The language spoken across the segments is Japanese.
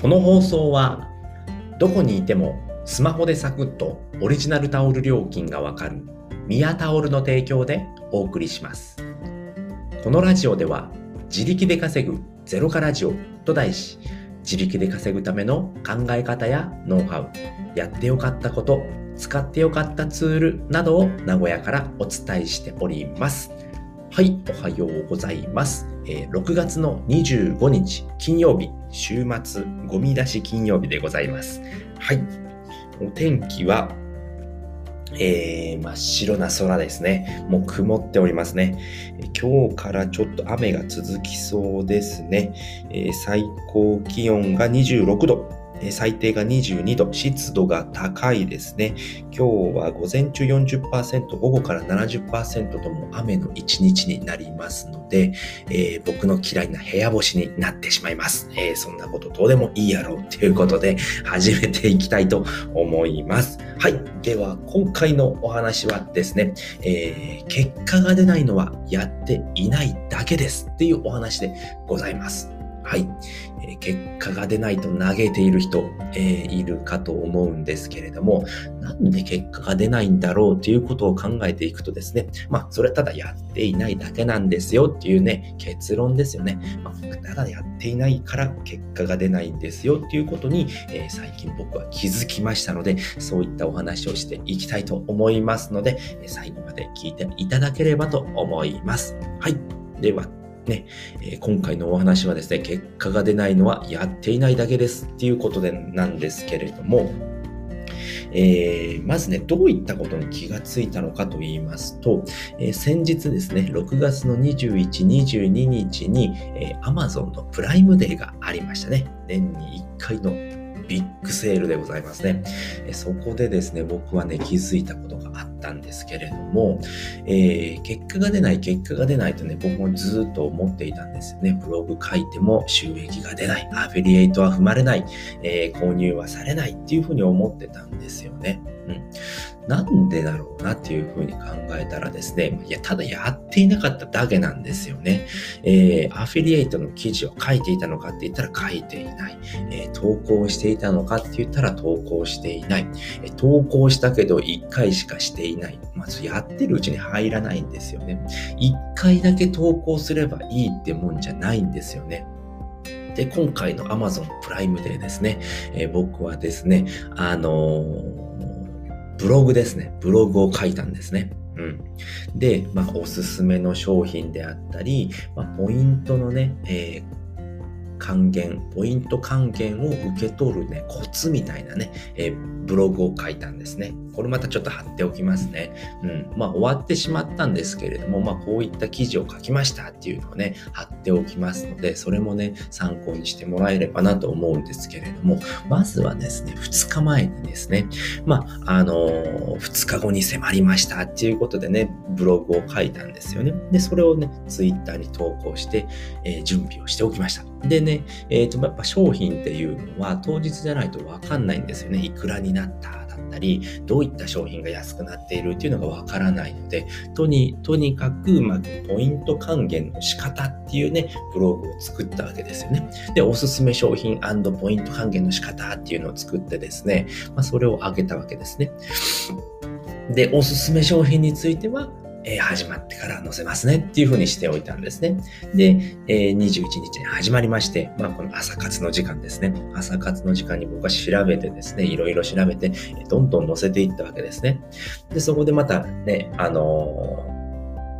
この放送はどこにいてもスマホでサクッとオリジナルタオル料金がわかるミヤタオルの提供でお送りします。このラジオでは自力で稼ぐゼロカラジオと題し自力で稼ぐための考え方やノウハウやってよかったこと使ってよかったツールなどを名古屋からお伝えしております。はい、おはようございます。えー、6月の25日金曜日、週末ゴミ出し金曜日でございます。はい、お天気は、えー、真っ白な空ですね。もう曇っておりますね。今日からちょっと雨が続きそうですね。えー、最高気温が26度。最低が22度、湿度が高いですね。今日は午前中40%、午後から70%とも雨の一日になりますので、えー、僕の嫌いな部屋干しになってしまいます。えー、そんなことどうでもいいやろうということで始めていきたいと思います。はい。では、今回のお話はですね、えー、結果が出ないのはやっていないだけですっていうお話でございます。はい。えー、結果が出ないと嘆いている人、えー、いるかと思うんですけれども、なんで結果が出ないんだろうということを考えていくとですね、まあ、それはただやっていないだけなんですよっていうね、結論ですよね。まあ、ただやっていないから結果が出ないんですよっていうことに、えー、最近僕は気づきましたので、そういったお話をしていきたいと思いますので、最後まで聞いていただければと思います。はい。では、ね、えー、今回のお話はですね、結果が出ないのはやっていないだけですっていうことでなんですけれども、えー、まずね、どういったことに気がついたのかと言いますと、えー、先日ですね、6月の21、22日に、えー、Amazon のプライムデーがありましたね。年に1回のビッグセールでございますね。そこでですね、僕はね、気づいたことがあったんですけれども、えー、結果が出ない、結果が出ないとね、僕もずっと思っていたんですよね。ブログ書いても収益が出ない、アフィリエイトは踏まれない、えー、購入はされないっていうふうに思ってたんですよね。なんでだろうなっていうふうに考えたらですね、いや、ただやっていなかっただけなんですよね。えー、アフィリエイトの記事を書いていたのかって言ったら書いていない。えー、投稿していたのかって言ったら投稿していない。えー、投稿したけど1回しかしていない。まずやってるうちに入らないんですよね。1回だけ投稿すればいいってもんじゃないんですよね。で、今回の Amazon プライムデーですね、えー、僕はですね、あのーブログですね。ブログを書いたんですね。うん。で、まあ、おすすめの商品であったり、まあ、ポイントのね、えー還元、ポイント還元を受け取るね、コツみたいなね、え、ブログを書いたんですね。これまたちょっと貼っておきますね。うん。まあ終わってしまったんですけれども、まあこういった記事を書きましたっていうのをね、貼っておきますので、それもね、参考にしてもらえればなと思うんですけれども、まずはですね、2日前にですね、まあ、あのー、2日後に迫りましたっていうことでね、ブログを書いたんですよね。で、それをね、ツイッターに投稿して、えー、準備をしておきました。でね、え、ー、と、やっぱ商品っていうのは当日じゃないとわかんないんですよね。いくらになっただったり、どういった商品が安くなっているっていうのがわからないので、とに、とにかく、まずポイント還元の仕方っていうね、ブログを作ったわけですよね。で、おすすめ商品ポイント還元の仕方っていうのを作ってですね、まあ、それを上げたわけですね。で、おすすめ商品については、え、始まってから載せますねっていう風にしておいたんですね。で、えー、21日に始まりまして、まあこの朝活の時間ですね。朝活の時間に僕は調べてですね、いろいろ調べて、どんどん載せていったわけですね。で、そこでまたね、あの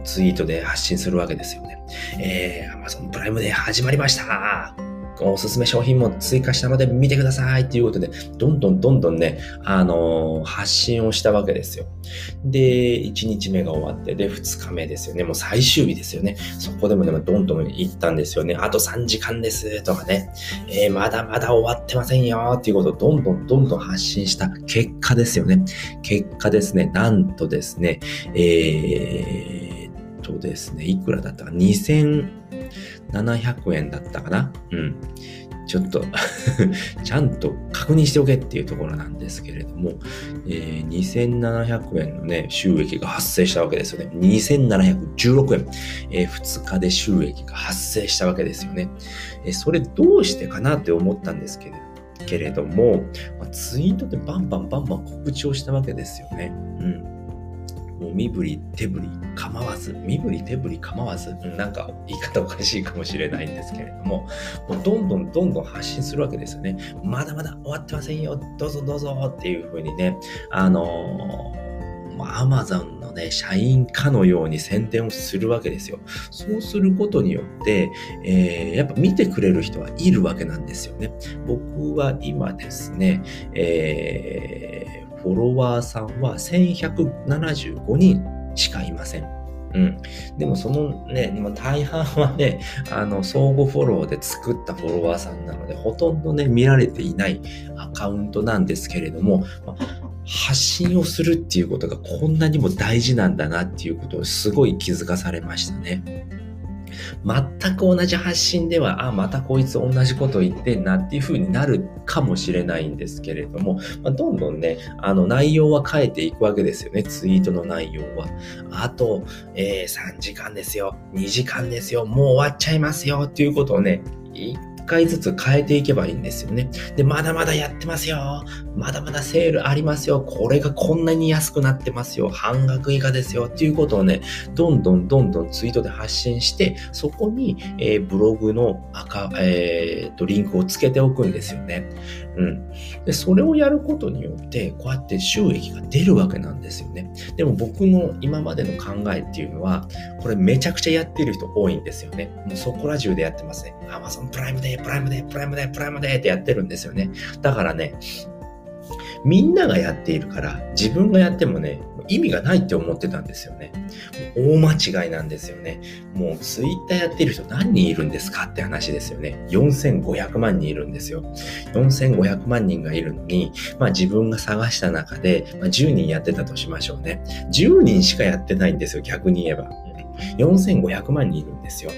ー、ツイートで発信するわけですよね。えー、Amazon プライムで始まりましたおすすめ商品も追加したので見てくださいっていうことで、どんどんどんどんね、あのー、発信をしたわけですよ。で、1日目が終わって、で、2日目ですよね。もう最終日ですよね。そこでもでもどんどん行ったんですよね。あと3時間ですとかね、えー、まだまだ終わってませんよっていうことをどんどんどんどん発信した結果ですよね。結果ですね、なんとですね、えー、とですね、いくらだったか、2000、700円だったかな？うん。ちょっと ちゃんと確認しておけっていうところなんですけれども、えー、2700円のね、収益が発生したわけですよね。2716円、えー、2日で収益が発生したわけですよね。えー、それどうしてかなって思ったんですけれどけれども、まあ、ツイートでバンバンバンバン告知をしたわけですよね。うん。もう身振り手振り構わず、身振り手振り構わず、なんか言い方おかしいかもしれないんですけれども、もうどんどんどんどん発信するわけですよね。まだまだ終わってませんよ、どうぞどうぞっていうふうにね、あの、アマゾンのね、社員かのように宣伝をするわけですよ。そうすることによって、えー、やっぱ見てくれる人はいるわけなんですよね。僕は今ですね、えーフォロワーさんは1175人しかいません。うん。でもそのね、大半はね、あの、相互フォローで作ったフォロワーさんなので、ほとんどね、見られていないアカウントなんですけれども、ま発信をするっていうことがこんなにも大事なんだなっていうことをすごい気づかされましたね。全く同じ発信では、あ、またこいつ同じこと言ってんなっていう風になるかもしれないんですけれども、まあ、どんどんね、あの内容は変えていくわけですよね、ツイートの内容は。あと、えー、3時間ですよ、2時間ですよ、もう終わっちゃいますよ。っていうことをね、回ずつ変えていけばいいんですよね。で、まだまだやってますよ。まだまだセールありますよ。これがこんなに安くなってますよ。半額以下ですよ。っていうことをね、どんどんどんどんツイートで発信して、そこに、えー、ブログの赤、えー、と、リンクをつけておくんですよね。うん。で、それをやることによって、こうやって収益が出るわけなんですよね。でも僕の今までの考えっていうのは、これめちゃくちゃやってる人多いんですよね。もうそこら中でやってますね。Amazon プライムで、プライムで、プライムで、プライムでってやってるんですよね。だからね、みんながやっているから、自分がやってもね、意味がないって思ってたんですよね。大間違いなんですよね。もうツイッターやってる人何人いるんですかって話ですよね。4500万人いるんですよ。4500万人がいるのに、まあ自分が探した中で、まあ、10人やってたとしましょうね。10人しかやってないんですよ、逆に言えば。4500万人いるんですよ。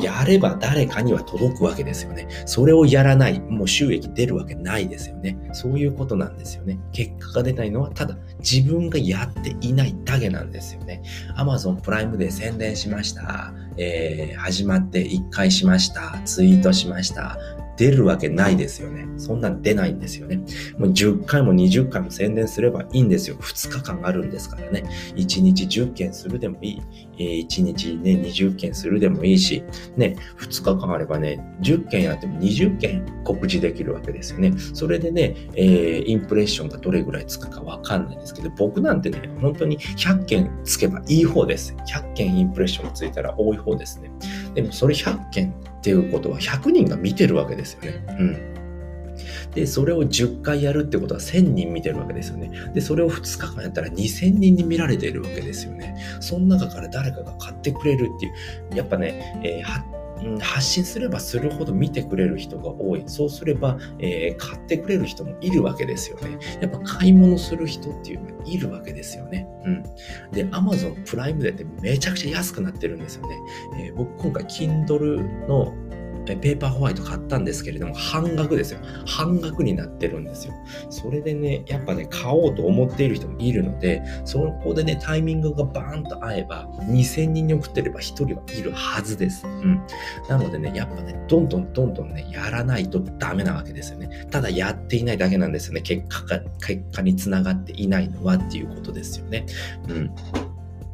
やれば誰かには届くわけですよね。それをやらない、もう収益出るわけないですよね。そういうことなんですよね。結果が出ないのはただ自分がやっていないだけなんですよね。Amazon プライムで宣伝しました。えー、始まって1回しました。ツイートしました。出るわけないですよね。そんなん出ないんですよね。もう10回も20回も宣伝すればいいんですよ。2日間あるんですからね。1日10件するでもいい。え、1日ね、20件するでもいいし、ね、2日間あればね、10件やっても20件告知できるわけですよね。それでね、えー、インプレッションがどれぐらいつくかわかんないですけど、僕なんてね、本当に100件つけばいい方です。100件インプレッションがついたら多い方ですね。でもそれ100件っていうことは100人が見てるわけですよね。うん。で、それを10回やるってことは1000人見てるわけですよね。で、それを2日間やったら2000人に見られているわけですよね。その中から誰かが買ってくれるっていう、やっぱね、えー発信すればするほど見てくれる人が多い。そうすれば、えー、買ってくれる人もいるわけですよね。やっぱ買い物する人っていうのがいるわけですよね。うん。で、Amazon プライムでってめちゃくちゃ安くなってるんですよね。えー、僕今回 Kindle のペーパーホワイト買ったんですけれども、半額ですよ。半額になってるんですよ。それでね、やっぱね、買おうと思っている人もいるので、そこでね、タイミングがバーンと合えば、2000人に送ってれば1人はいるはずです。うん。なのでね、やっぱね、どんどんどんどんね、やらないとダメなわけですよね。ただやっていないだけなんですよね。結果が、結果につながっていないのはっていうことですよね。うん。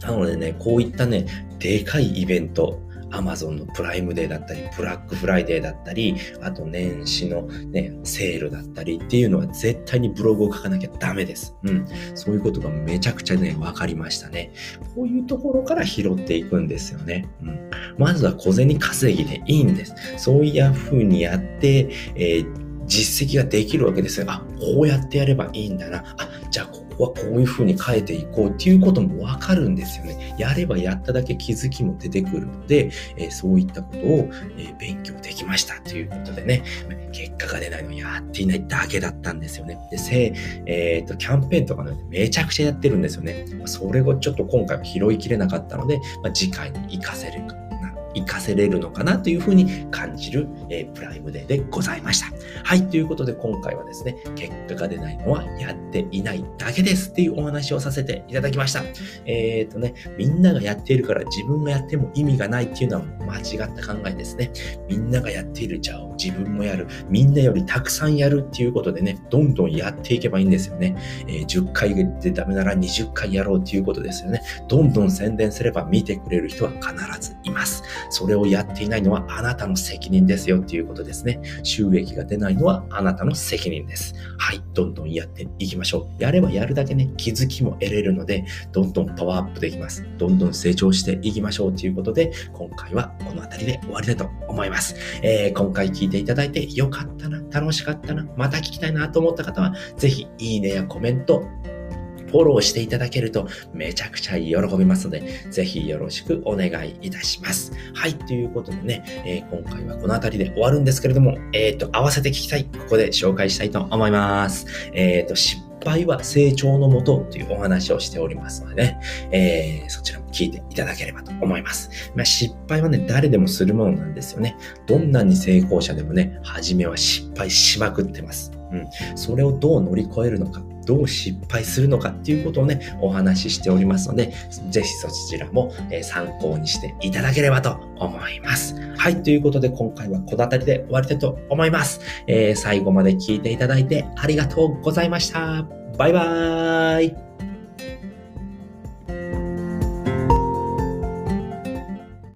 なのでね、こういったね、でかいイベント、アマゾンのプライムデーだったり、ブラックフライデーだったり、あと年始のね、セールだったりっていうのは絶対にブログを書かなきゃダメです。うん。そういうことがめちゃくちゃね、分かりましたね。こういうところから拾っていくんですよね。うん。まずは小銭稼ぎでいいんです。そういう風にやって、えー実績ができるわけですよ。あ、こうやってやればいいんだな。あ、じゃあここはこういう風に変えていこうっていうこともわかるんですよね。やればやっただけ気づきも出てくるので、えー、そういったことを、えー、勉強できましたということでね、結果が出ないのやっていないだけだったんですよね。で、せえっ、と、キャンペーンとかね、めちゃくちゃやってるんですよね。それをちょっと今回は拾いきれなかったので、まあ、次回に活かせるか活かせれるのかなというふうに感じる、えー、プライムデーでございました。はい、ということで今回はですね、結果が出ないのはやっていないだけですっていうお話をさせていただきました。えっ、とね、みんながやっているから自分がやっても意味がないっていうのは間違った考えですね。みんながやっているじゃあ自分もやる。みんなよりたくさんやるっていうことでね、どんどんやっていけばいいんですよね。えー、10回でダメなら20回やろうっていうことですよね。どんどん宣伝すれば見てくれる人は必ずいます。それをやっていないのはあなたの責任ですよっていうことですね。収益が出ないのはあなたの責任です。はい、どんどんやっていきましょう。やればやるだけね、気づきも得れるので、どんどんパワーアップできます。どんどん成長していきましょうということで、今回はこの辺りで終わりだと思います。えー、今回聞いていただいてよかったな、楽しかったな、また聞きたいなと思った方は、ぜひいいねやコメント、フォローしていただけるとめちゃくちゃ喜びますので、ぜひよろしくお願いいたします。はい、ということでね、えー、今回はこの辺りで終わるんですけれども、えっ、ー、と、合わせて聞きたい、ここで紹介したいと思います。えっ、ー、と、失敗は成長のもとというお話をしておりますのでね、えー、そちらも聞いていただければと思います。まあ、失敗はね、誰でもするものなんですよね。どんなに成功者でもね、初めは失敗しまくってます。うん。それをどう乗り越えるのか、どう失敗するのかっていうことをね、お話ししておりますので、ぜひそちらも参考にしていただければと思います。はい、ということで今回はこの辺りで終わりたいと思います。えー、最後まで聞いていただいてありがとうございました。バイバーイ